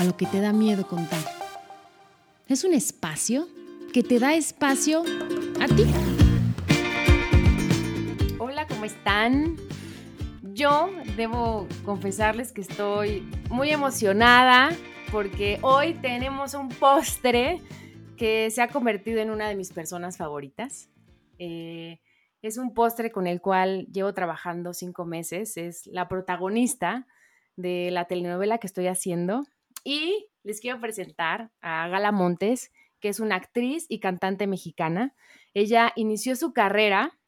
A lo que te da miedo contar. Es un espacio que te da espacio a ti. Hola, ¿cómo están? Yo debo confesarles que estoy muy emocionada porque hoy tenemos un postre que se ha convertido en una de mis personas favoritas. Eh, es un postre con el cual llevo trabajando cinco meses. Es la protagonista de la telenovela que estoy haciendo. Y les quiero presentar a Gala Montes, que es una actriz y cantante mexicana. Ella inició su carrera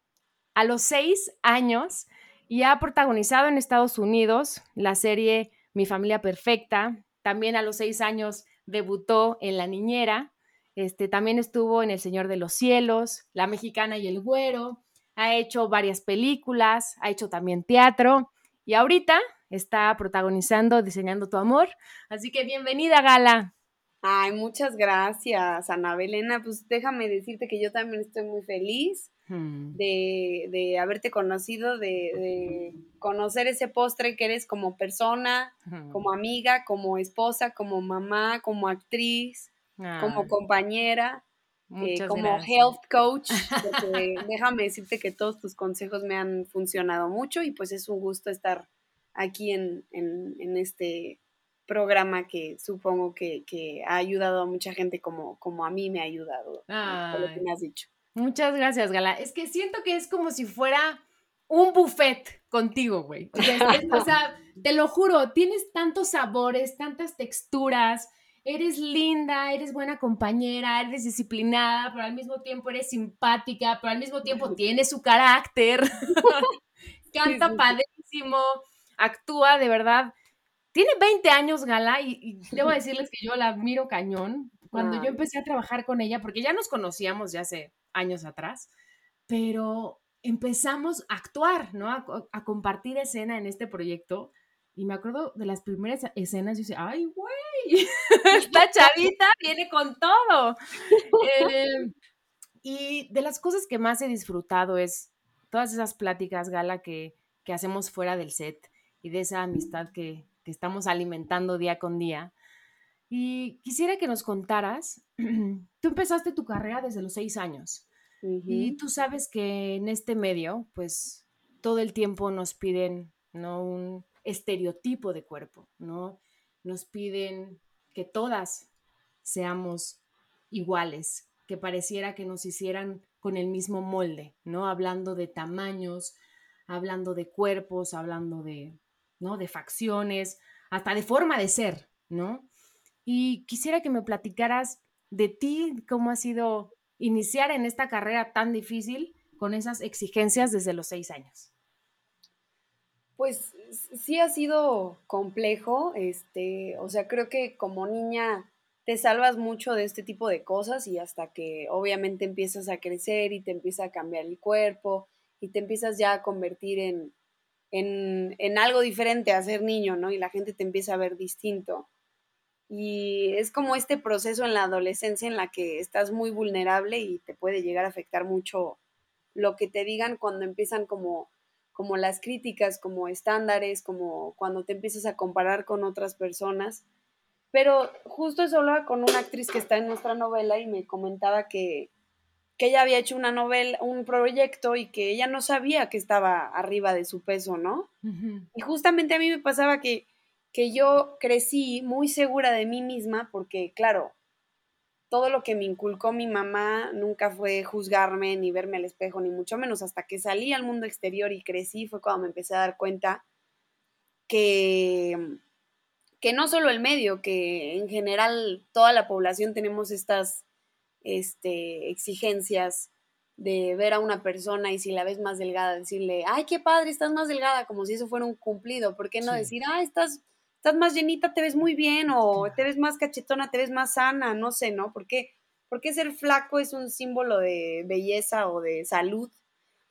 a los seis años y ha protagonizado en Estados Unidos la serie Mi familia perfecta. También a los seis años debutó en La Niñera. Este, también estuvo en El Señor de los Cielos, La Mexicana y el Güero. Ha hecho varias películas, ha hecho también teatro y ahorita está protagonizando Diseñando tu Amor. Así que bienvenida, Gala. Ay, muchas gracias, Ana Belena. Pues déjame decirte que yo también estoy muy feliz hmm. de, haberte conocido, de, conocer ese postre que eres como persona, como amiga, como esposa, como mamá, como actriz, como compañera. Eh, como health coach, déjame decirte que todos tus consejos me han funcionado mucho y pues es un gusto estar aquí en, en este programa que supongo que, ha ayudado a mucha gente como, como a mí me ha ayudado, lo que me has dicho. Muchas gracias, Gala. Es que siento que es como si fuera un buffet contigo, güey. O sea, te lo juro, tienes tantos sabores, tantas texturas, eres linda, eres buena compañera, eres disciplinada, pero al mismo tiempo eres simpática, pero al mismo tiempo tienes su carácter, canta padrísimo, actúa de verdad tiene 20 años, Gala, y, debo decirles que yo la admiro cañón. Cuando yo empecé a trabajar con ella, porque ya nos conocíamos ya hace años atrás, pero empezamos a actuar, ¿no? A, compartir escena en este proyecto. Y me acuerdo de las primeras escenas, y dice, ay, güey, esta chavita viene con todo. Eh, y de las cosas que más he disfrutado es todas esas pláticas, Gala, que, que hacemos fuera del set y de esa amistad que, que estamos alimentando día con día. Y quisiera que nos contaras, tú empezaste tu carrera desde los seis años y tú sabes que en este medio, pues todo el tiempo nos piden, ¿no? Un estereotipo de cuerpo, ¿no? Nos piden que todas seamos iguales, que pareciera que nos hicieran con el mismo molde, ¿no? Hablando de tamaños, hablando de cuerpos, hablando de, ¿no? De facciones, hasta de forma de ser, ¿no? Y quisiera que me platicaras de ti, cómo ha sido iniciar en esta carrera tan difícil con esas exigencias desde los seis años. Pues sí ha sido complejo, este, o sea, creo que como niña te salvas mucho de este tipo de cosas y hasta que obviamente empiezas a crecer y te empieza a cambiar el cuerpo y te empiezas ya a convertir en, en, algo diferente a ser niño, ¿no? Y la gente te empieza a ver distinto. Y es como este proceso en la adolescencia en la que estás muy vulnerable y te puede llegar a afectar mucho lo que te digan cuando empiezan como, como las críticas, como estándares, como cuando te empiezas a comparar con otras personas. Pero justo eso hablaba con una actriz que está en nuestra novela y me comentaba que, que ella había hecho una novela, un proyecto y que ella no sabía que estaba arriba de su peso, ¿no? Y justamente a mí me pasaba que, que yo crecí muy segura de mí misma porque, claro, todo lo que me inculcó mi mamá nunca fue juzgarme ni verme al espejo, ni mucho menos hasta que salí al mundo exterior y crecí fue cuando me empecé a dar cuenta que, que no solo el medio, que en general toda la población tenemos estas este, exigencias de ver a una persona y si la ves más delgada, decirle, ay, qué padre, estás más delgada, como si eso fuera un cumplido. ¿Por qué no decir, ay, estás estás más llenita, te ves muy bien, o te ves más cachetona, te ves más sana, no sé, ¿no? Porque, porque ser flaco es un símbolo de belleza o de salud.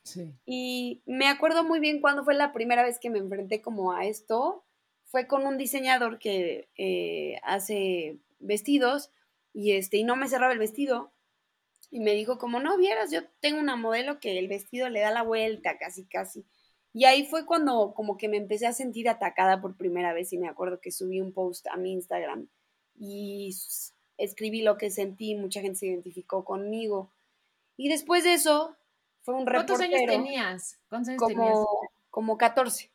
Sí. Y me acuerdo muy bien cuando fue la primera vez que me enfrenté como a esto. Fue con un diseñador que eh, hace vestidos y, este, y no me cerraba el vestido. Y me dijo, como no vieras, yo tengo una modelo que el vestido le da la vuelta casi, casi. Y ahí fue cuando como que me empecé a sentir atacada por primera vez y me acuerdo que subí un post a mi Instagram y escribí lo que sentí, mucha gente se identificó conmigo. Y después de eso fue un reportero. ¿Cuántos años tenías? ¿Cuántos años como, tenías? Como 14.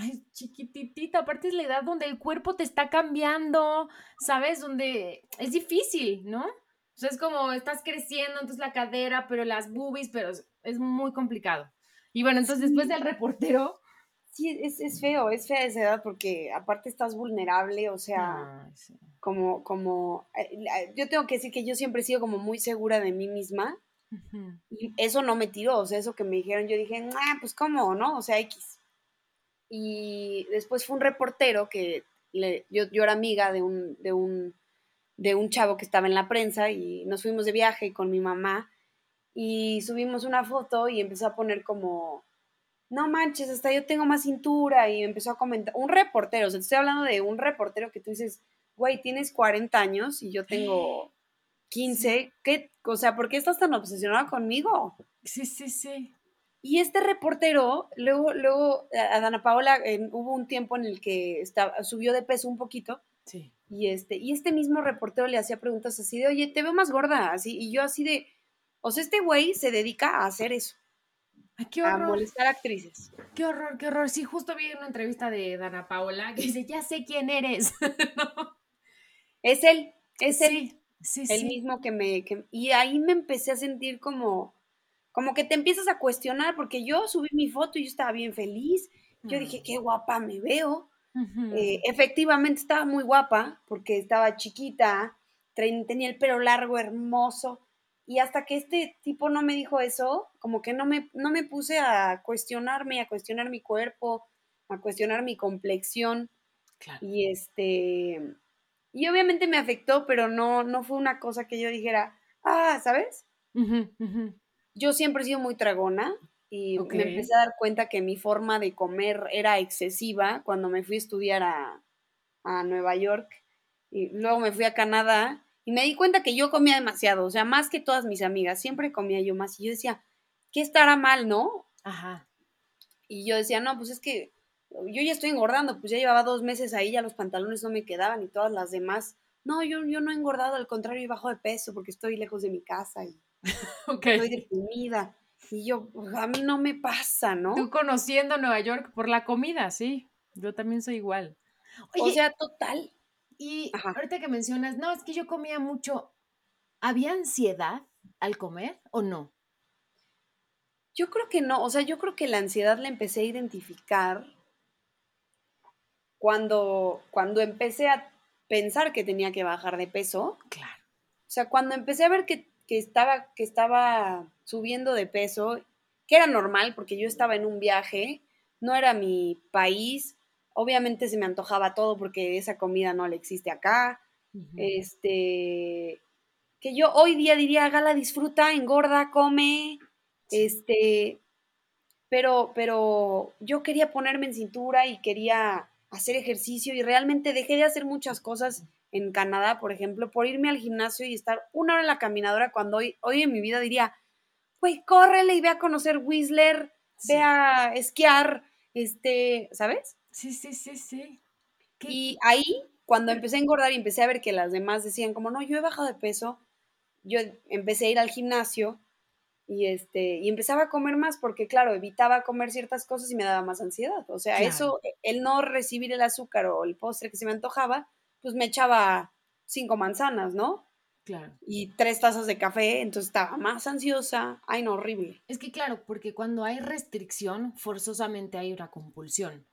Ay, chiquititita, aparte es la edad donde el cuerpo te está cambiando, ¿sabes? Donde es difícil, ¿no? O sea, es como estás creciendo, entonces la cadera, pero las boobies, pero es, muy complicado. Y bueno, entonces después del reportero... Sí, es, es, feo, es fea esa edad porque aparte estás vulnerable, o sea, sí. como, como, eh, yo tengo que decir que yo siempre he sido como muy segura de mí misma y eso no me tiró, o sea, eso que me dijeron, yo dije, ah, pues cómo, ¿no? O sea, X. Y después fue un reportero que le- yo, yo era amiga de un, de, un, de un chavo que estaba en la prensa y nos fuimos de viaje con mi mamá y subimos una foto y empezó a poner como, no manches, hasta yo tengo más cintura y empezó a comentar, un reportero, o sea, te estoy hablando de un reportero que tú dices, güey, tienes 40 años y yo tengo 15, ¿qué? O sea, ¿por qué estás tan obsesionada conmigo? Sí, sí, sí. Y este reportero, luego, luego, a a Dana Paola, hubo un tiempo en el que estaba, subió de peso un poquito, Sí. y este, y este mismo reportero le hacía preguntas así de, oye, te veo más gorda, así, y yo así de, o sea, este güey se dedica a hacer eso, Ay, qué a horror, molestar actrices. qué horror, qué horror. Sí, justo vi una entrevista de Dana Paola que dice, ya sé quién eres. ¿No? Es él, es él, sí, sí, el mismo que me, que- y ahí me empecé a sentir como, como que te empiezas a cuestionar, porque yo subí mi foto y yo estaba bien feliz, yo Mm. dije, qué guapa me veo. Eh, efectivamente estaba muy guapa porque estaba chiquita, tenía el pelo largo, hermoso. Y hasta que este tipo no me dijo eso, como que no me, no me puse a cuestionarme, a cuestionar mi cuerpo, a cuestionar mi complexión. Claro. Y este. Y obviamente me afectó, pero no, no fue una cosa que yo dijera, ah, ¿sabes? Yo siempre he sido muy tragona y me empecé a dar cuenta que mi forma de comer era excesiva cuando me fui a estudiar a, a Nueva York y luego me fui a Canadá y me di cuenta que yo comía demasiado, o sea, más que todas mis amigas, siempre comía yo más y yo decía, ¿qué estará mal, no? Ajá. Y yo decía, no, pues es que yo ya estoy engordando, pues ya llevaba dos meses ahí, ya los pantalones no me quedaban y todas las demás. No, yo, yo no he engordado, al contrario, he bajo de peso porque estoy lejos de mi casa y Ok. estoy deprimida. Y yo, pues, a mí no me pasa, ¿no? Tú conociendo Nueva York por la comida, sí. Yo también soy igual. o Oye, sea, total. y ajá. ahorita que mencionas, no, es que yo comía mucho. ¿Había ansiedad al comer o no? Yo creo que no, o sea, yo creo que la ansiedad la empecé a identificar cuando, cuando empecé a pensar que tenía que bajar de peso. Claro. O sea, cuando empecé a ver que, que estaba, que estaba subiendo de peso, que era normal porque yo estaba en un viaje, no era mi país, obviamente se me antojaba todo porque esa comida no le existe acá. Este, que yo hoy día diría, Gala, disfruta, engorda, come, este, pero, pero yo quería ponerme en cintura y quería hacer ejercicio y realmente dejé de hacer muchas cosas en Canadá, por ejemplo, por irme al gimnasio y estar una hora en la caminadora cuando hoy, hoy en mi vida diría, güey, córrele y ve a conocer Whistler, Sí. ve a esquiar, este, ¿sabes? Sí, sí, sí, sí. ¿Qué- Y ahí, cuando empecé a engordar y empecé a ver que las demás decían como, no, yo he bajado de peso, yo empecé a ir al gimnasio y, este, y empezaba a comer más porque, claro, evitaba comer ciertas cosas y me daba más ansiedad. O sea, Claro. eso, el no recibir el azúcar o el postre que se me antojaba, pues me echaba cinco manzanas, ¿no? Claro. Y tres tazas de café, entonces estaba más ansiosa. Ay, no, horrible. Es que claro, porque cuando hay restricción, forzosamente hay una compulsión.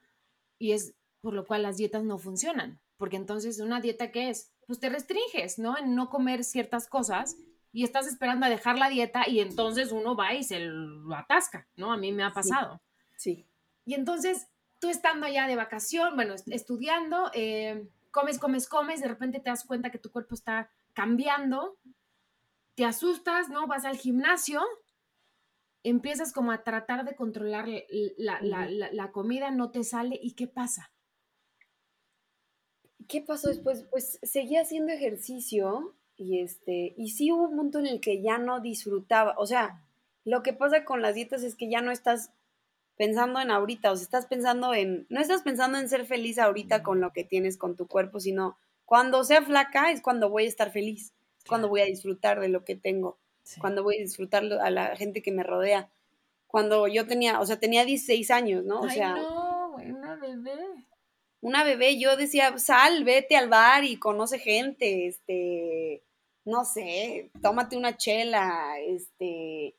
Y es por lo cual las dietas no funcionan. Porque entonces, ¿una dieta qué es? Pues te restringes, ¿no? En no comer ciertas cosas y estás esperando a dejar la dieta y entonces uno va y se lo atasca, ¿no? A mí me ha pasado. Sí. Y entonces, tú estando allá de vacación, bueno, estudiando, eh, comes, comes, comes, de repente te das cuenta que tu cuerpo está cambiando, te asustas, ¿no? Vas al gimnasio, empiezas como a tratar de controlar la, la comida, no te sale, ¿y qué pasa? ¿Qué pasó después? Pues seguía haciendo ejercicio y este, y sí hubo un punto en el que ya no disfrutaba, o sea, lo que pasa con las dietas es que ya no estás pensando en ahorita, o sea, estás pensando en, no estás pensando en ser feliz ahorita con lo que tienes con tu cuerpo, sino cuando sea flaca es cuando voy a estar feliz, es cuando voy a disfrutar de lo que tengo, cuando voy a disfrutar a la gente que me rodea. Cuando yo tenía, o sea, tenía 16 años, ¿no? O sea, no, una bebé. Una bebé, yo decía, sal, vete al bar y conoce gente, este, no sé, tómate una chela, este,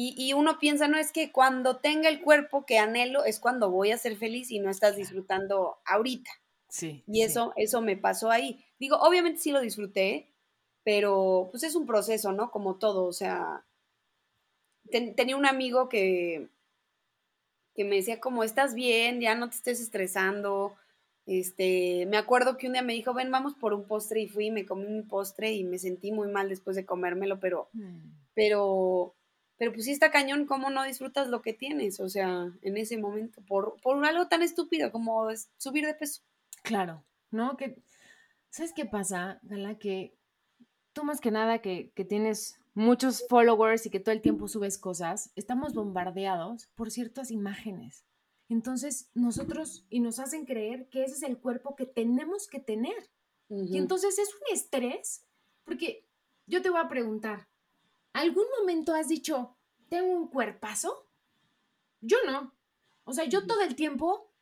y, uno piensa, no, es que cuando tenga el cuerpo que anhelo es cuando voy a ser feliz y no estás disfrutando ahorita. Sí. Y eso, eso me pasó ahí. Digo, obviamente sí lo disfruté, pero pues es un proceso, ¿no? Como todo, o sea, tenía un amigo que, que me decía como, estás bien, ya no te estés estresando. Este, me acuerdo que un día me dijo, ven, vamos por un postre y fui, me comí mi postre y me sentí muy mal después de comérmelo, pero, mm. pero pero pues sí está cañón cómo no disfrutas lo que tienes, o sea, en ese momento, por, por algo tan estúpido como subir de peso. Claro, ¿no? Que, ¿Sabes qué pasa, Gala? Que tú más que nada que, que tienes muchos followers y que todo el tiempo subes cosas, estamos bombardeados por ciertas imágenes. Entonces, nosotros, y nos hacen creer que ese es el cuerpo que tenemos que tener. Y entonces es un estrés, porque yo te voy a preguntar, ¿Algún momento has dicho, tengo un cuerpazo? Yo no. O sea, yo todo el tiempo,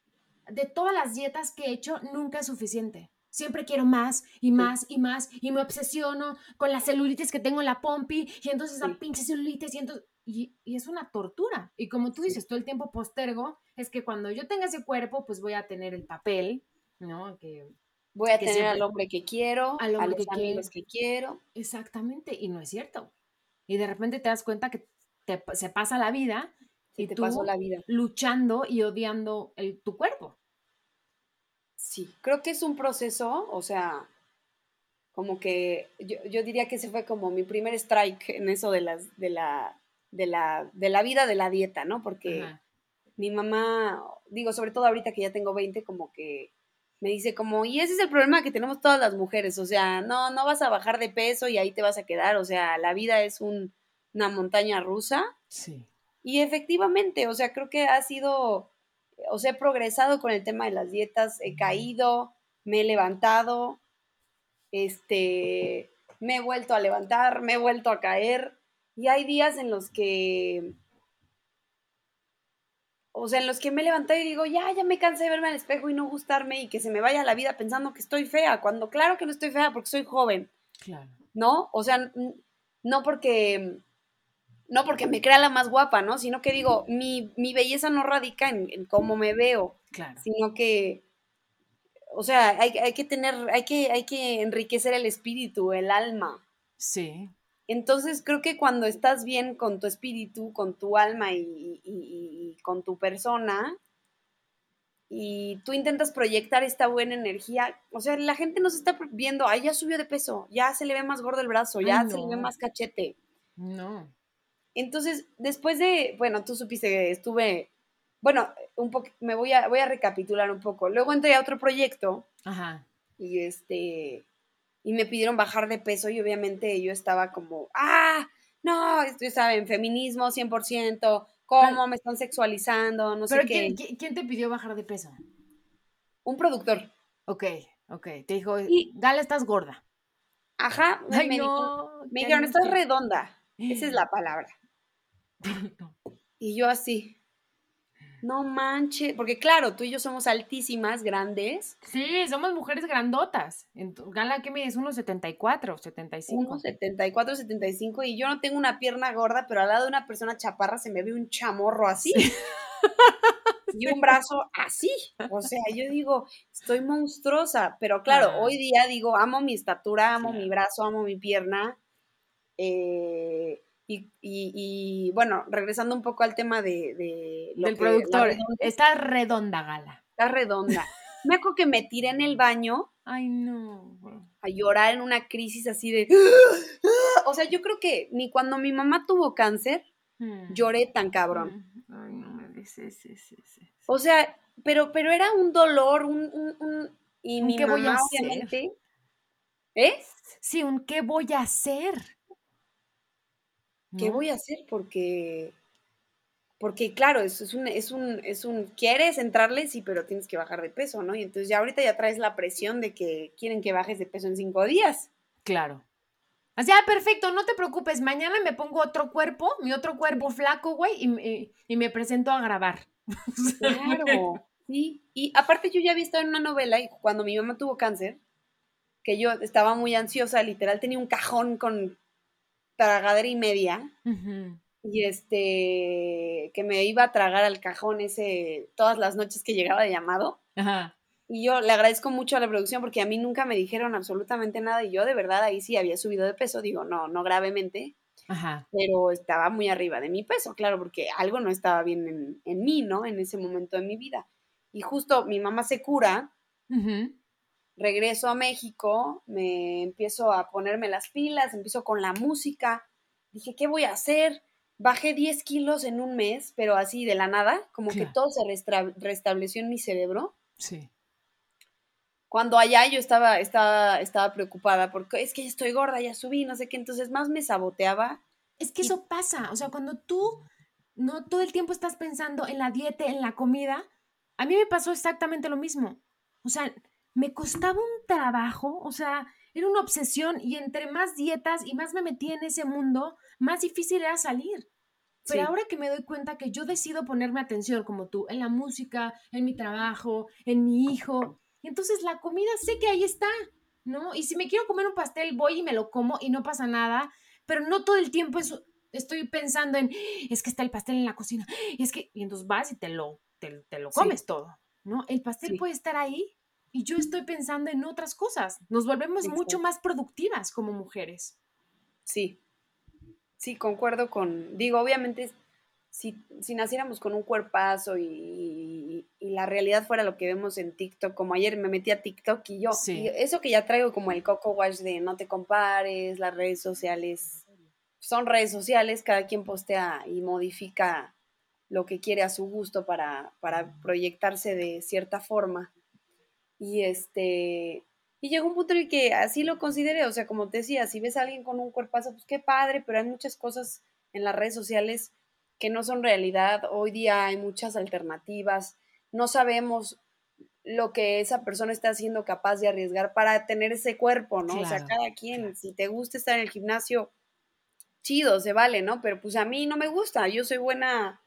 de todas las dietas que he hecho, nunca es suficiente. Siempre quiero más y más y más y me obsesiono con la celulitis que tengo en la pompi y entonces la pinche celulitis y entonces... Y, es una tortura. Y como tú dices, todo el tiempo postergo, es que cuando yo tenga ese cuerpo, pues voy a tener el papel, ¿no? Que, voy a tener al hombre que quiero, a los que amigos que quiero. Exactamente, y no es cierto y de repente te das cuenta que se pasa la vida y te tú la vida. luchando y odiando el, tu cuerpo. Sí, creo que es un proceso, o sea, como que yo, diría que ese fue como mi primer strike en eso de, las, de, la, de, la, de la vida de la dieta, ¿no? Porque mi mamá, digo, sobre todo ahorita que ya tengo 20, como que me dice como, y ese es el problema que tenemos todas las mujeres, o sea, no, no vas a bajar de peso y ahí te vas a quedar, o sea, la vida es una montaña rusa. Sí. Y efectivamente, o sea, creo que ha sido, o sea, he progresado con el tema de las dietas, he caído, me he levantado, este, me he vuelto a levantar, me he vuelto a caer, y hay días en los que o sea, en los que me levanté y digo, ya, ya me cansé de verme al espejo y no gustarme y que se me vaya la vida pensando que estoy fea, cuando claro que no estoy fea porque soy joven. Claro. ¿No? O sea, no porque no porque me crea la más guapa, ¿no? Sino que digo, mi, belleza no radica en, cómo me veo, claro. sino que, o sea, hay, hay, que tener, hay que, hay que enriquecer el espíritu, el alma. Sí. Entonces creo que cuando estás bien con tu espíritu, con tu alma y, con tu persona, y tú intentas proyectar esta buena energía, o sea, la gente no se está viendo, ay, ya subió de peso, ya se le ve más gordo el brazo, ya se le ve más cachete. No. Entonces, después de, bueno, tú supiste que estuve, bueno, un poco, me voy a, voy a recapitular un poco. Luego entré a otro proyecto. Ajá. Y este, y me pidieron bajar de peso y obviamente yo estaba como, ah, no, estoy, saben, feminismo 100%, cómo me están sexualizando, no sé qué. ¿quién, te pidió bajar de peso? Un productor. Ok, ok, te dijo, Gala, estás gorda. Ajá, me, me dijeron, estás redonda, esa es la palabra. y yo así, no manches, porque claro, tú y yo somos altísimas, grandes. Sí, somos mujeres grandotas. Gala, ¿qué mides? Unos 74, 75. Unos 74, 75 y yo no tengo una pierna gorda, pero al lado de una persona chaparra se me ve un chamorro así. y un brazo así. O sea, yo digo, estoy monstruosa, pero claro, hoy día digo, amo mi estatura, amo mi brazo, amo mi pierna. Eh, Y, y, y, bueno, regresando un poco al tema de... de lo Del productor. está redonda, Gala. Está redonda. Me acuerdo que me tiré en el baño. Ay, no. A llorar en una crisis así de... O sea, yo creo que ni cuando mi mamá tuvo cáncer, mm. lloré tan cabrón. Mm. Ay, no me dices, sí, sí, sí, O sea, pero, pero era un dolor, un... un, un y mi ¿Qué voy a hacer? ¿Eh? Sí, un ¿qué voy a hacer? ¿Qué voy a hacer? Porque, porque claro, es, es, un, es, un, es un, quieres entrarle, sí, pero tienes que bajar de peso, ¿no? Y entonces ya ahorita ya traes la presión de que quieren que bajes de peso en cinco días. Claro. O sea, perfecto, no te preocupes, mañana me pongo otro cuerpo, mi otro cuerpo flaco, güey, y, y me presento a grabar. Claro, sí. Y aparte yo ya había estado en una novela y cuando mi mamá tuvo cáncer, que yo estaba muy ansiosa, literal tenía un cajón con tragadera y media. Y este, que me iba a tragar al cajón ese, todas las noches que llegaba de llamado. Y yo le agradezco mucho a la producción porque a mí nunca me dijeron absolutamente nada y yo de verdad ahí sí había subido de peso, digo, no, no gravemente, pero estaba muy arriba de mi peso, claro, porque algo no estaba bien en, mí, ¿no? En ese momento de mi vida. Y justo mi mamá se cura, regreso a México, me empiezo a ponerme las pilas, empiezo con la música, dije, ¿qué voy a hacer? Bajé 10 kilos en un mes, pero así de la nada, como que todo se restableció en mi cerebro. Sí. Cuando allá yo estaba, estaba, estaba preocupada porque es que estoy gorda, ya subí, no sé qué, entonces más me saboteaba. Es que eso pasa, o sea, cuando tú no todo el tiempo estás pensando en la dieta, en la comida, a mí me pasó exactamente lo mismo. O sea, me costaba un trabajo, o sea, era una obsesión y entre más dietas y más me metí en ese mundo, más difícil era salir. Pero ahora que me doy cuenta que yo decido ponerme atención como tú, en la música, en mi trabajo, en mi hijo, entonces la comida sé que ahí está, ¿no? Y si me quiero comer un pastel, voy y me lo como y no pasa nada, pero no todo el tiempo estoy pensando en, es que está el pastel en la cocina, y es que, y entonces vas y te lo, te, lo comes todo, ¿no? El pastel puede estar ahí y yo estoy pensando en otras cosas. Nos volvemos mucho más productivas como mujeres. Sí, sí, concuerdo con, digo, obviamente si, si naciéramos con un cuerpazo y, y, la realidad fuera lo que vemos en TikTok, como ayer me metí a TikTok y yo, eso que ya traigo como el coco wash de no te compares, las redes sociales, son redes sociales, cada quien postea y modifica lo que quiere a su gusto para, para proyectarse de cierta forma. Y este, y llegó un punto en el que así lo consideré, o sea, como te decía, si ves a alguien con un cuerpazo, pues qué padre, pero hay muchas cosas en las redes sociales que no son realidad. Hoy día hay muchas alternativas, no sabemos lo que esa persona está haciendo capaz de arriesgar para tener ese cuerpo, ¿no? o sea, cada quien, si te gusta estar en el gimnasio, chido, se vale, ¿no? Pero pues a mí no me gusta, yo soy buena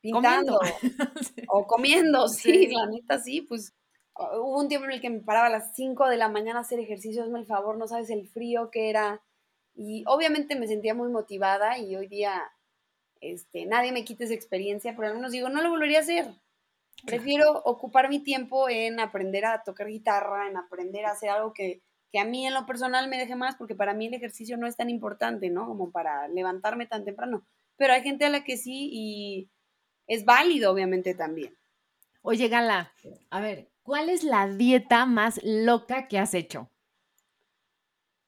pintando o comiendo, sí, la neta sí, pues Hubo un tiempo en el que me paraba a las 5 de la mañana a hacer ejercicio, hazme el favor, no sabes el frío que era. Y obviamente me sentía muy motivada y hoy día este, nadie me quita esa experiencia, pero al menos digo, no lo volvería a hacer. Prefiero ocupar mi tiempo en aprender a tocar guitarra, en aprender a hacer algo que, que a mí en lo personal me deje más, porque para mí el ejercicio no es tan importante, ¿no? Como para levantarme tan temprano. Pero hay gente a la que sí y es válido, obviamente, también. Oye, Gala, a ver, ¿Cuál es la dieta más loca que has hecho?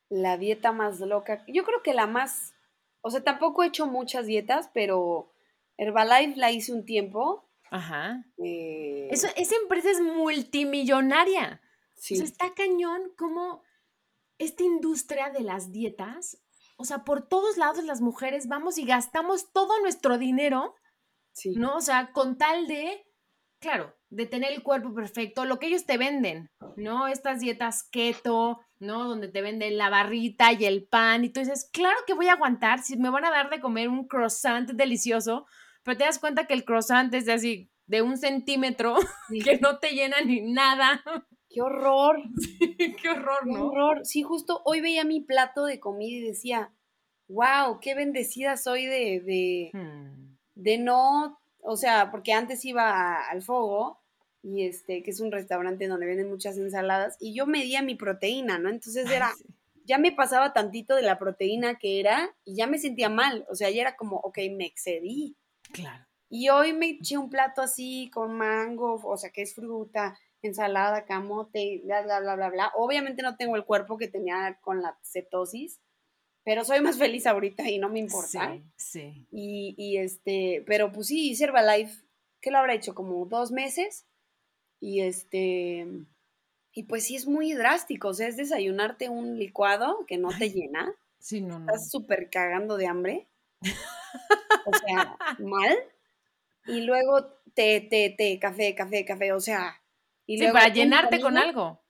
La dieta más loca. Yo creo que la más. O sea, tampoco he hecho muchas dietas, pero Herbalife la hice un tiempo. Ajá. Eh, esa empresa es multimillonaria. Sí. O sea, está cañón como esta industria de las dietas. O sea, por todos lados las mujeres vamos y gastamos todo nuestro dinero. Sí. ¿No? O sea, con tal de. Claro, de tener el cuerpo perfecto, lo que ellos te venden, ¿no? Estas dietas keto, ¿no? Donde te venden la barrita y el pan y tú dices, claro que voy a aguantar, si me van a dar de comer un croissant delicioso, pero te das cuenta que el croissant es de así, de un centímetro, que no te llena ni nada. ¡Qué horror! qué horror, ¿no? Qué horror. Sí, justo hoy veía mi plato de comida y decía, wow, qué bendecida soy de, de, hmm. de no, o sea, porque antes iba al fuego y este, que es un restaurante donde venden muchas ensaladas, y yo medía mi proteína, ¿no? Entonces era ya me pasaba tantito de la proteína que era y ya me sentía mal. O sea, ya era como, ok, me excedí. Claro. Y hoy me eché un plato así con mango, o sea, que es fruta, ensalada, camote, bla, bla, bla, bla, bla. Obviamente no tengo el cuerpo que tenía con la cetosis, pero soy más feliz ahorita y no me importa. Sí, sí. Y, y este, pero pues sí, hice Herbalife, ¿qué lo habrá hecho? Como dos meses. Y este, y pues sí es muy drástico, o sea, es desayunarte un licuado que no te llena. Sí, no, no. Estás súper cagando de hambre. o sea, mal. Y luego té, té, té, café, café, café, o sea. Y sí, luego para llenarte con algo.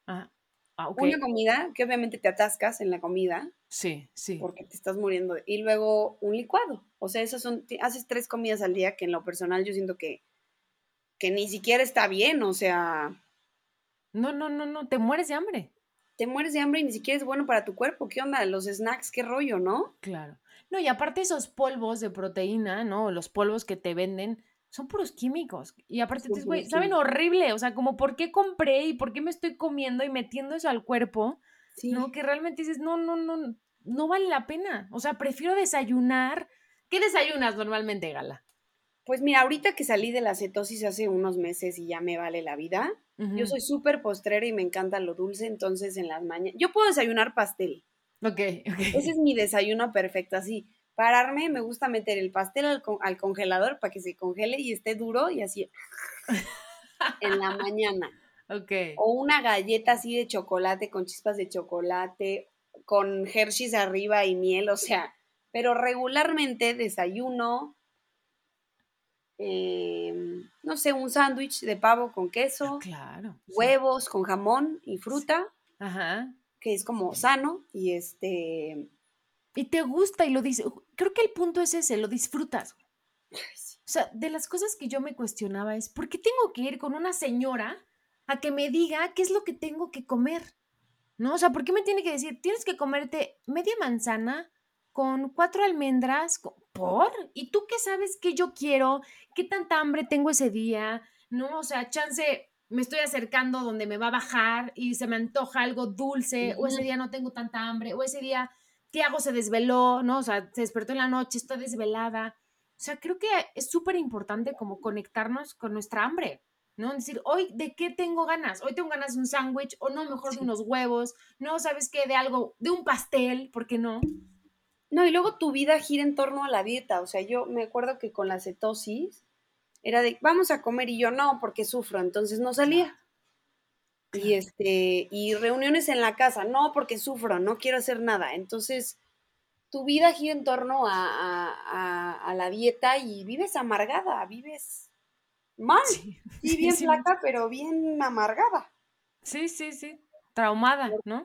Ah. Una comida, que obviamente te atascas en la comida, Sí, sí. porque te estás muriendo. Y luego un licuado. O sea, esas son, haces tres comidas al día, que en lo personal yo siento que, que ni siquiera está bien, o sea, No, no, no, no, te mueres de hambre. te mueres de hambre y ni siquiera es bueno para tu cuerpo. ¿Qué onda? Los snacks, qué rollo, ¿no? Claro. No, y aparte esos polvos de proteína, ¿no? Los polvos que te venden son puros químicos. Y aparte, güey, puros saben horrible. O sea, como, ¿por qué compré y por qué me estoy comiendo y metiendo eso al cuerpo? Sí. ¿No? Que realmente dices, no, no, no, no vale la pena. O sea, prefiero desayunar. ¿Qué desayunas normalmente, Gala? Pues mira, ahorita que salí de la cetosis hace unos meses y ya me vale la vida, yo soy súper postrera y me encanta lo dulce, entonces en las mañanas, yo puedo desayunar pastel, Ok, ok. ese es mi desayuno perfecto, así, pararme, me gusta meter el pastel al, con- al congelador para que se congele y esté duro y así en la mañana, Ok. o una galleta así de chocolate con chispas de chocolate, con Hershey's arriba y miel, o sea, pero regularmente desayuno, em, no sé, un sándwich de pavo con queso, Claro. sí. huevos con jamón y fruta, Ajá. que es como sano, y este, Y te gusta y lo dices. Creo que el punto es ese, lo disfrutas. O sea, de las cosas que yo me cuestionaba es, ¿por qué tengo que ir con una señora a que me diga qué es lo que tengo que comer? ¿No? O sea, ¿por qué me tiene que decir, tienes que comerte media manzana con cuatro almendras? ¿Por? ¿Y tú qué sabes qué yo quiero? ¿Qué tanta hambre tengo ese día? ¿No? O sea, chance, me estoy acercando donde me va a bajar y se me antoja algo dulce, o ese día no tengo tanta hambre, o ese día Tiago se desveló, ¿no? O sea, se despertó en la noche, estoy desvelada. O sea, creo que es súper importante como conectarnos con nuestra hambre, ¿no? Decir, hoy, ¿de qué tengo ganas? Hoy tengo ganas de un sándwich, o no, mejor de unos huevos, no, ¿sabes qué? De algo, de un pastel, ¿por qué no? no, y luego tu vida gira en torno a la dieta, o sea, yo me acuerdo que con la cetosis era de, vamos a comer, y yo no, porque sufro, entonces no salía. Y este, y reuniones en la casa, no, porque sufro, no quiero hacer nada. Entonces, tu vida gira en torno a, a- a- a la dieta y vives amargada, vives mal. Sí, Sí, bien sí, flaca, pero bien amargada, sí, sí, sí. Traumada, ¿no?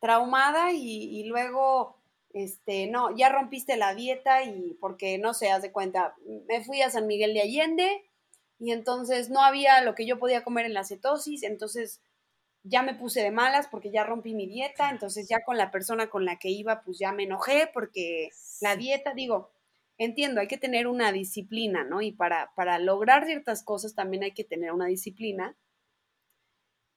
traumada y, y luego, este, no, ya rompiste la dieta y porque, no sé, haz de cuenta, me fui a San Miguel de Allende y entonces no había lo que yo podía comer en la cetosis, entonces ya me puse de malas porque ya rompí mi dieta, entonces ya con la persona con la que iba, pues ya me enojé porque la dieta, digo, entiendo, hay que tener una disciplina, ¿no? Y para, para lograr ciertas cosas también hay que tener una disciplina.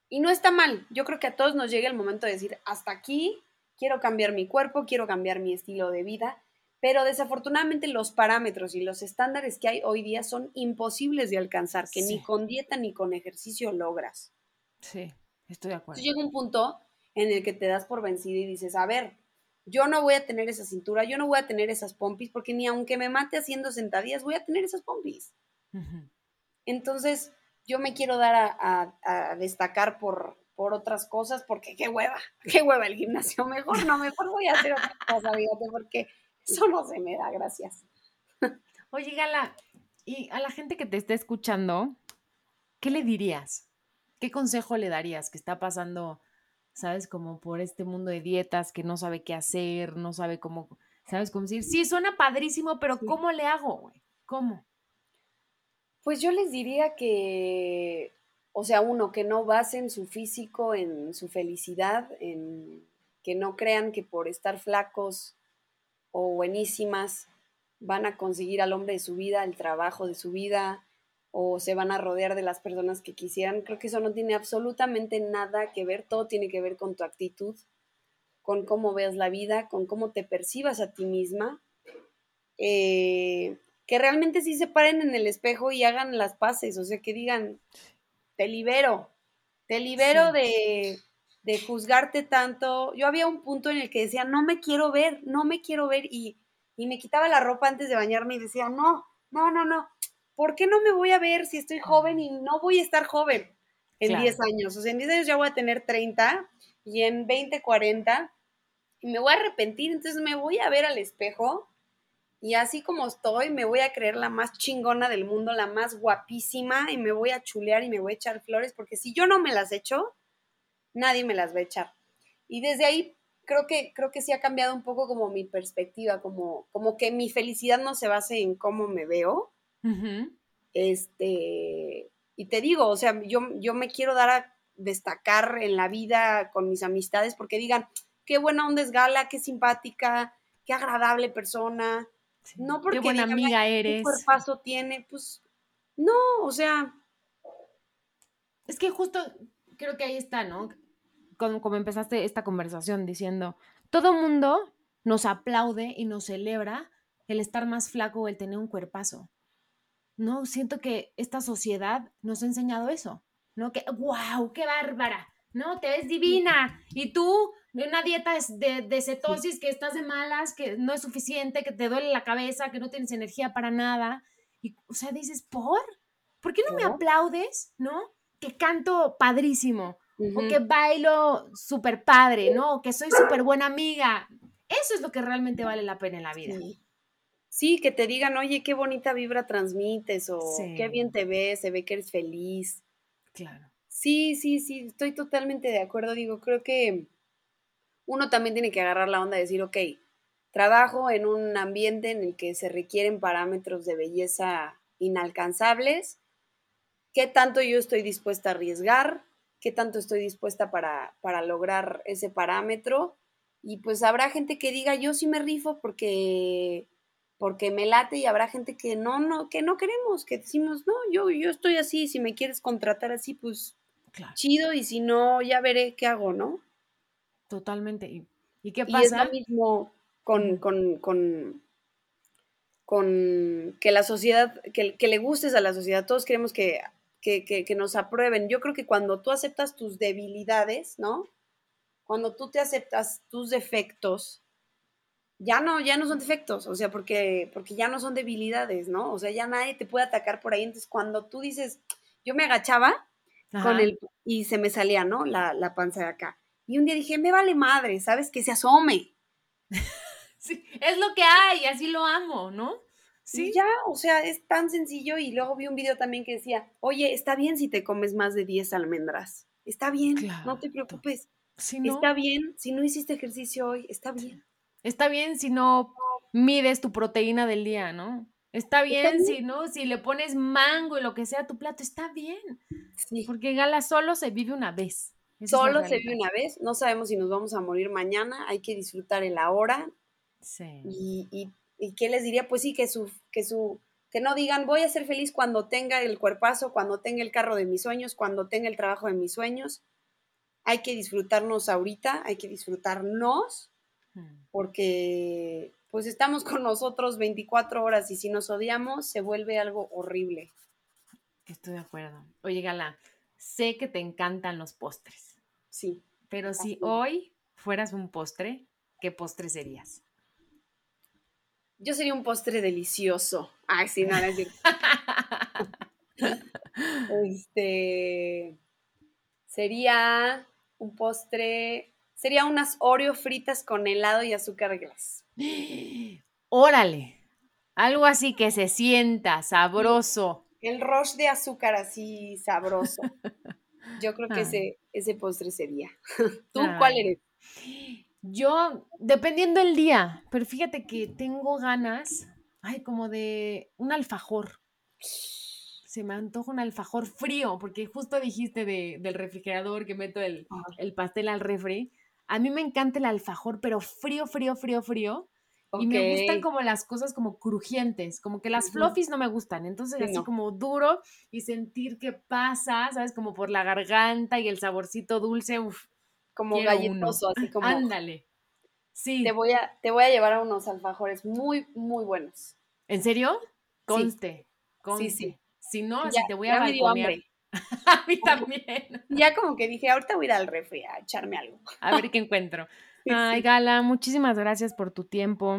Y no está mal, yo creo que a todos nos llega el momento de decir, hasta aquí, quiero cambiar mi cuerpo, quiero cambiar mi estilo de vida, pero desafortunadamente los parámetros y los estándares que hay hoy día son imposibles de alcanzar, que ni Sí. con dieta ni con ejercicio logras. Sí, estoy de acuerdo. Entonces llega un punto en el que te das por vencida y dices, a ver, yo no voy a tener esa cintura, yo no voy a tener esas pompis, porque ni aunque me mate haciendo sentadillas, voy a tener esas pompis. Ujú. Entonces, yo me quiero dar a, a- a destacar por, por otras cosas, porque qué hueva, qué hueva el gimnasio. Mejor no, mejor voy a hacer otra cosa, fíjate, porque eso no se me da, gracias. Oye, Gala, y a la gente que te está escuchando, ¿qué le dirías? ¿Qué consejo le darías que está pasando, sabes, como por este mundo de dietas, que no sabe qué hacer, no sabe cómo, sabes, cómo decir, sí, suena padrísimo, pero Sí. ¿cómo le hago, güey? ¿Cómo? Pues yo les diría que, o sea, uno, que no basen su físico en su felicidad, en que no crean que por estar flacos o buenísimas van a conseguir al hombre de su vida, el trabajo de su vida, o se van a rodear de las personas que quisieran. Creo que eso no tiene absolutamente nada que ver, todo tiene que ver con tu actitud, con cómo veas la vida, con cómo te percibas a ti misma. Eh, que realmente sí se paren en el espejo y hagan las paces, o sea, que digan, te libero, te libero de, de juzgarte tanto. Yo había un punto en el que decía, no me quiero ver, no me quiero ver, y, y me quitaba la ropa antes de bañarme y decía, no, no, no, no, ¿por qué no me voy a ver si estoy joven y no voy a estar joven en 10 años? O sea, en 10 años ya voy a tener 30 y en 20, 40 y me voy a arrepentir, entonces me voy a ver al espejo y así como estoy, me voy a creer la más chingona del mundo, la más guapísima, y me voy a chulear y me voy a echar flores, porque si yo no me las echo, nadie me las va a echar. Y desde ahí creo que, creo que sí ha cambiado un poco como mi perspectiva, como, como que mi felicidad no se base en cómo me veo. Este, y te digo, o sea, yo, yo me quiero dar a destacar en la vida con mis amistades porque digan, qué buena onda es Gala, qué simpática, qué agradable persona, no porque Qué buena amiga eres. ¿Qué paso tiene? Pues no, o sea. Es que justo creo que ahí está, ¿no? Como, como empezaste esta conversación diciendo, todo mundo nos aplaude y nos celebra el estar más flaco o el tener un cuerpazo. No, siento que esta sociedad nos ha enseñado eso, ¿no? Que, wow, qué bárbara, ¿no? Te ves divina. Y tú, una dieta de, de cetosis, que estás de malas, que no es suficiente, que te duele la cabeza, que no tienes energía para nada. Y, o sea, dices, ¿por? ¿Por qué no me aplaudes, no? Que canto padrísimo, o que bailo súper padre, ¿no? O que soy súper buena amiga. Eso es lo que realmente vale la pena en la vida. Sí. que te digan, oye, qué bonita vibra transmites, o qué bien te ves, se ve que eres feliz. Claro. Sí, sí, sí, estoy totalmente de acuerdo. Digo, creo que uno también tiene que agarrar la onda y decir, ok, trabajo en un ambiente en el que se requieren parámetros de belleza inalcanzables. ¿Qué tanto yo estoy dispuesta a arriesgar? ¿Qué tanto estoy dispuesta para, para lograr ese parámetro? Y pues habrá gente que diga, yo sí me rifo porque porque me late y habrá gente que no, no, que no queremos, que decimos, no, yo, yo estoy así, si me quieres contratar así, pues chido, y si no, ya veré qué hago, ¿no? Totalmente. ¿Y, ¿y qué pasa? Y es lo mismo con, con, con, con que la sociedad, que, que, le gustes a la sociedad. Todos queremos que, que, que, nos aprueben. Yo creo que cuando tú aceptas tus debilidades, ¿no? Cuando tú te aceptas tus defectos, ya no, ya no son defectos, o sea, porque, porque ya no son debilidades, ¿no? O sea, ya nadie te puede atacar por ahí. Entonces, cuando tú dices, yo me agachaba con el, y se me salía, ¿no? La, la panza de acá. Y un día dije, me vale madre, ¿sabes? Que se asome. sí, es lo que hay, así lo amo, ¿no? Sí. ya, o sea, es tan sencillo. Y luego vi un video también que decía, oye, está bien si te comes más de 10 almendras. Está bien, no te preocupes. Está bien, si no hiciste ejercicio hoy, está bien. Está bien si no mides tu proteína del día, ¿no? Está bien, si no, si le pones mango y lo que sea a tu plato, está bien. Sí. Porque Gala solo se vive una vez. Solo se vive una vez, no sabemos si nos vamos a morir mañana, hay que disfrutar el ahora. Sí. Y, y, qué les diría, pues sí, que su, que su, que no digan voy a ser feliz cuando tenga el cuerpazo, cuando tenga el carro de mis sueños, cuando tenga el trabajo de mis sueños. Hay que disfrutarnos ahorita, hay que disfrutarnos, hmm. porque pues estamos con nosotros 24 horas y si nos odiamos se vuelve algo horrible. Estoy de acuerdo. Oye, Gala, sé que te encantan los postres. Sí. Pero si hoy fueras un postre, ¿qué postre serías? Yo sería un postre delicioso. Ay, sí, no, es Este. Sería un postre. Sería unas Oreo fritas con helado y azúcar glass. Órale. Algo así que se sienta sabroso. El rush de azúcar así sabroso. Yo creo que ese, ese postre sería. ¿Tú cuál eres? Yo, dependiendo del día, pero fíjate que tengo ganas, ay, como de un alfajor. Se me antoja un alfajor frío, porque justo dijiste del refrigerador que meto el, el pastel al refri. A mí me encanta el alfajor, pero frío, frío, frío, frío. Y me gustan como las cosas como crujientes, como que las fluffies no me gustan, entonces así como duro y sentir que pasa, ¿sabes? Como por la garganta y el saborcito dulce, uff. Como galletoso, así como. Ándale. Sí. Te voy a, te voy a llevar a unos alfajores muy, muy buenos. ¿En serio? Conste. Conste. Sí, sí. Si no, así Ya- te voy a balconear. A mí también. Ya como que dije, ahorita voy a ir al refri a echarme algo. A ver qué encuentro. Sí, Ay, sí. Gala, muchísimas gracias por tu tiempo,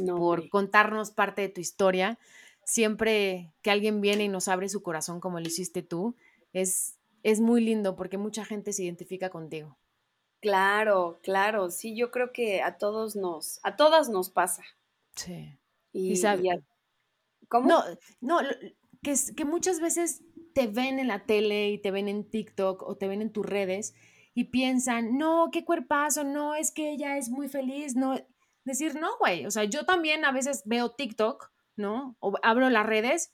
No, por hombre. contarnos parte de tu historia. Siempre que alguien viene y nos abre su corazón como lo hiciste tú, es, es muy lindo porque mucha gente se identifica contigo. Claro, claro. Sí, yo creo que a todos nos, a todas nos pasa. Sí. Y, Y sabe- y a- ¿Cómo? No, no, que, es- que muchas veces te ven en la tele y te ven en TikTok o te ven en tus redes y piensan, no, qué cuerpazo, no, es que ella es muy feliz, no. Decir, no, güey, o sea, yo también a veces veo TikTok, ¿no? O abro las redes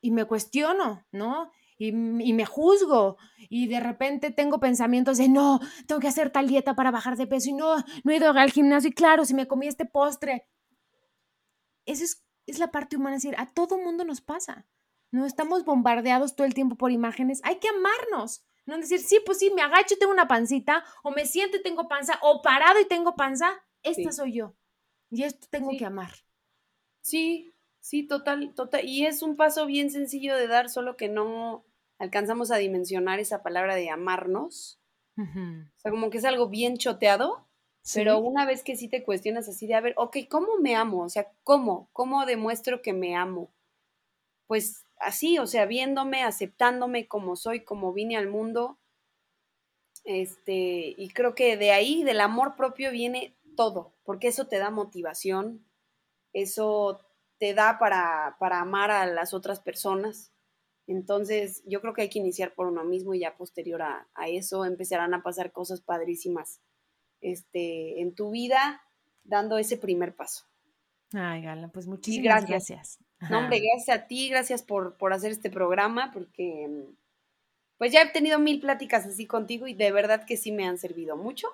y me cuestiono, ¿no? Y, me juzgo y de repente tengo pensamientos de, no, tengo que hacer tal dieta para bajar de peso y no, no he ido al gimnasio y claro, si me comí este postre, esa es, es la parte humana, es decir, a todo mundo nos pasa. No estamos bombardeados todo el tiempo por imágenes. Hay que amarnos. No decir, sí, pues sí, me agacho y tengo una pancita, o me siento y tengo panza, o parado y tengo panza. Esta Sí. soy yo. Y esto tengo Sí. que amar. Sí, sí, total, total. Y es un paso bien sencillo de dar, solo que no alcanzamos a dimensionar esa palabra de amarnos. O sea, como que es algo bien choteado, pero una vez que sí te cuestionas así de, a ver, ok, ¿cómo me amo? O sea, ¿cómo? ¿Cómo demuestro que me amo? Pues así, o sea, viéndome, aceptándome como soy, como vine al mundo. Este, y creo que de ahí, del amor propio, viene todo, porque eso te da motivación, eso te da para, para amar a las otras personas. Entonces, yo creo que hay que iniciar por uno mismo y ya posterior a, a eso empezarán a pasar cosas padrísimas este, en tu vida, dando ese primer paso. Ay, Gala, pues muchísimas gracias. gracias. No, hombre, gracias a ti, gracias por, por hacer este programa, porque mm, pues ya he tenido mil pláticas así contigo y de verdad que sí me han servido mucho.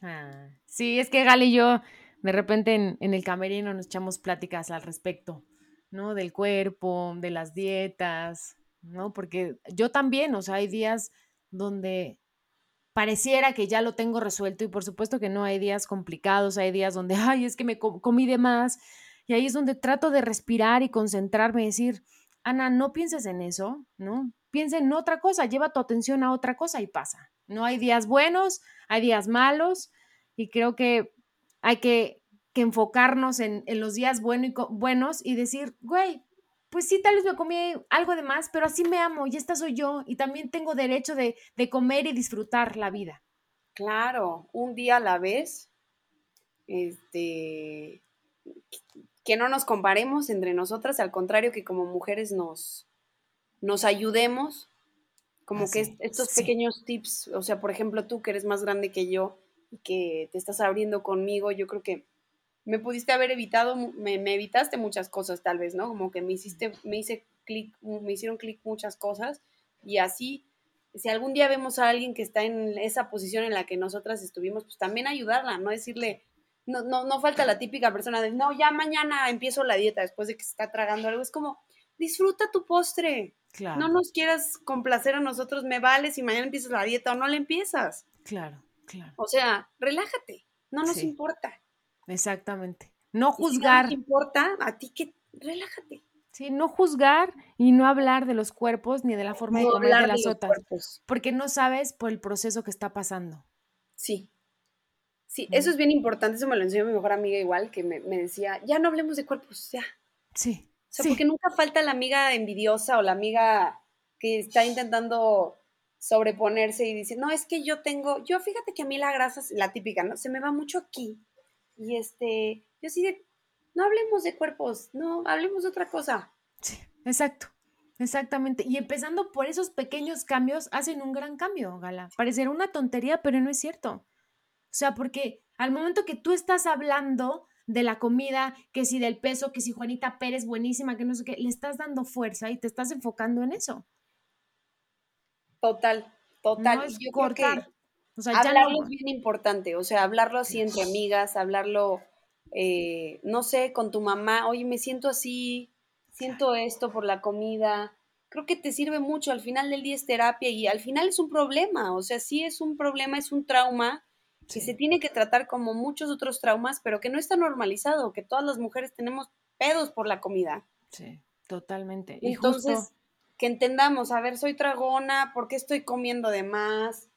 Ah, sí, es que Gala y yo de repente en, en el camerino nos echamos pláticas al respecto, ¿no? Del cuerpo, de las dietas, ¿no? Porque yo también, o sea, hay días donde pareciera que ya lo tengo resuelto y por supuesto que no, hay días complicados, hay días donde, ay, es que me co- comí de más y ahí es donde trato de respirar y concentrarme y decir, Ana, no pienses en eso, ¿no? Piensa en otra cosa, lleva tu atención a otra cosa y pasa. No hay días buenos, hay días malos y creo que hay que, que enfocarnos en, en los días bueno y buenos y decir, güey, pues sí, tal vez me comí algo de más, pero así me amo y esta soy yo y también tengo derecho de, de comer y disfrutar la vida. Claro, un día a la vez, este, que no nos comparemos entre nosotras, al contrario que como mujeres nos, nos ayudemos, como que Así, estos sí. pequeños tips, o sea, por ejemplo, tú que eres más grande que yo y que te estás abriendo conmigo, yo creo que me pudiste haber evitado, me, me evitaste muchas cosas tal vez, ¿no? Como que me hiciste, me hice clic, me hicieron clic muchas cosas y así, si algún día vemos a alguien que está en esa posición en la que nosotras estuvimos, pues también ayudarla, no decirle, no, no, no falta la típica persona de, no, ya mañana empiezo la dieta después de que se está tragando algo, es como, disfruta tu postre, Claro, no nos quieras complacer a nosotros, me vale si mañana empiezas la dieta o no la empiezas. claro, claro, O sea, relájate, no nos Sí. importa. Exactamente. No si no juzgar, nos importa, a ti que relájate. sí, no juzgar y no hablar de los cuerpos ni de la forma de comer de las otras, cuerpos. porque no sabes por el proceso que está pasando. Sí. Sí, Mm. eso es bien importante, eso me lo enseñó mi mejor amiga igual, que me, me decía, ya no hablemos de cuerpos, ya. Sí, O sea, sí, porque nunca falta la amiga envidiosa o la amiga que está intentando sobreponerse y dice, no, es que yo tengo, yo fíjate que a mí la grasa, la típica, ¿no? Se me va mucho aquí. Y este, yo sí de, no hablemos de cuerpos, no, hablemos de otra cosa. sí, exacto. Exactamente. Y empezando por esos pequeños cambios, hacen un gran cambio, Gala. Parecerá una tontería, pero no es cierto. O sea, porque al momento que tú estás hablando de la comida, que si del peso, que si Juanita Pérez buenísima, que no sé qué, le estás dando fuerza y te estás enfocando en eso. Total, total. No es yo creo que cortar. O sea, ya hablarlo no. es bien importante, o sea, hablarlo así entre amigas, hablarlo, eh, no sé, con tu mamá, oye, me siento así, siento esto por la comida. Creo que te sirve mucho, al final del día es terapia y al final es un problema, o sea, sí es un problema, es un trauma que se tiene que tratar como muchos otros traumas, pero que no está normalizado, que todas las mujeres tenemos pedos por la comida. Sí, totalmente. Y Entonces, que entendamos, a ver, soy tragona, ¿por qué estoy comiendo de más?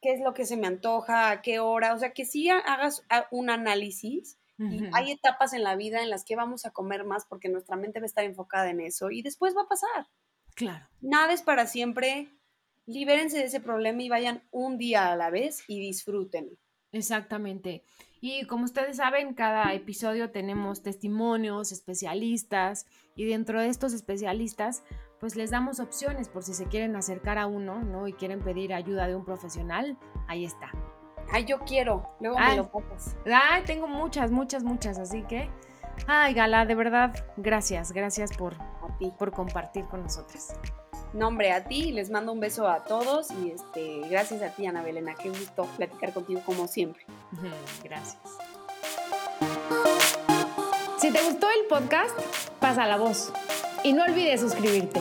¿Qué es lo que se me antoja? ¿A qué hora? O sea, que sí hagas un análisis. Y hay etapas en la vida en las que vamos a comer más porque nuestra mente va a estar enfocada en eso y después va a pasar. Claro. Nada es para siempre. Libérense de ese problema y vayan un día a la vez y disfruten. Exactamente. Y como ustedes saben, cada episodio tenemos testimonios, especialistas, y dentro de estos especialistas, pues les damos opciones por si se quieren acercar a uno, ¿no? Y quieren pedir ayuda de un profesional, ahí está. Ay, yo quiero, luego me lo pasas. Ay, tengo muchas, muchas, muchas, así que, ay, Gala, de verdad, gracias, gracias por, por compartir con nosotros. No, hombre, a ti, les mando un beso a todos y este, gracias a ti, Ana Belena, qué gusto platicar contigo como siempre. Gracias. Si te gustó el podcast, pasa la voz y no olvides suscribirte.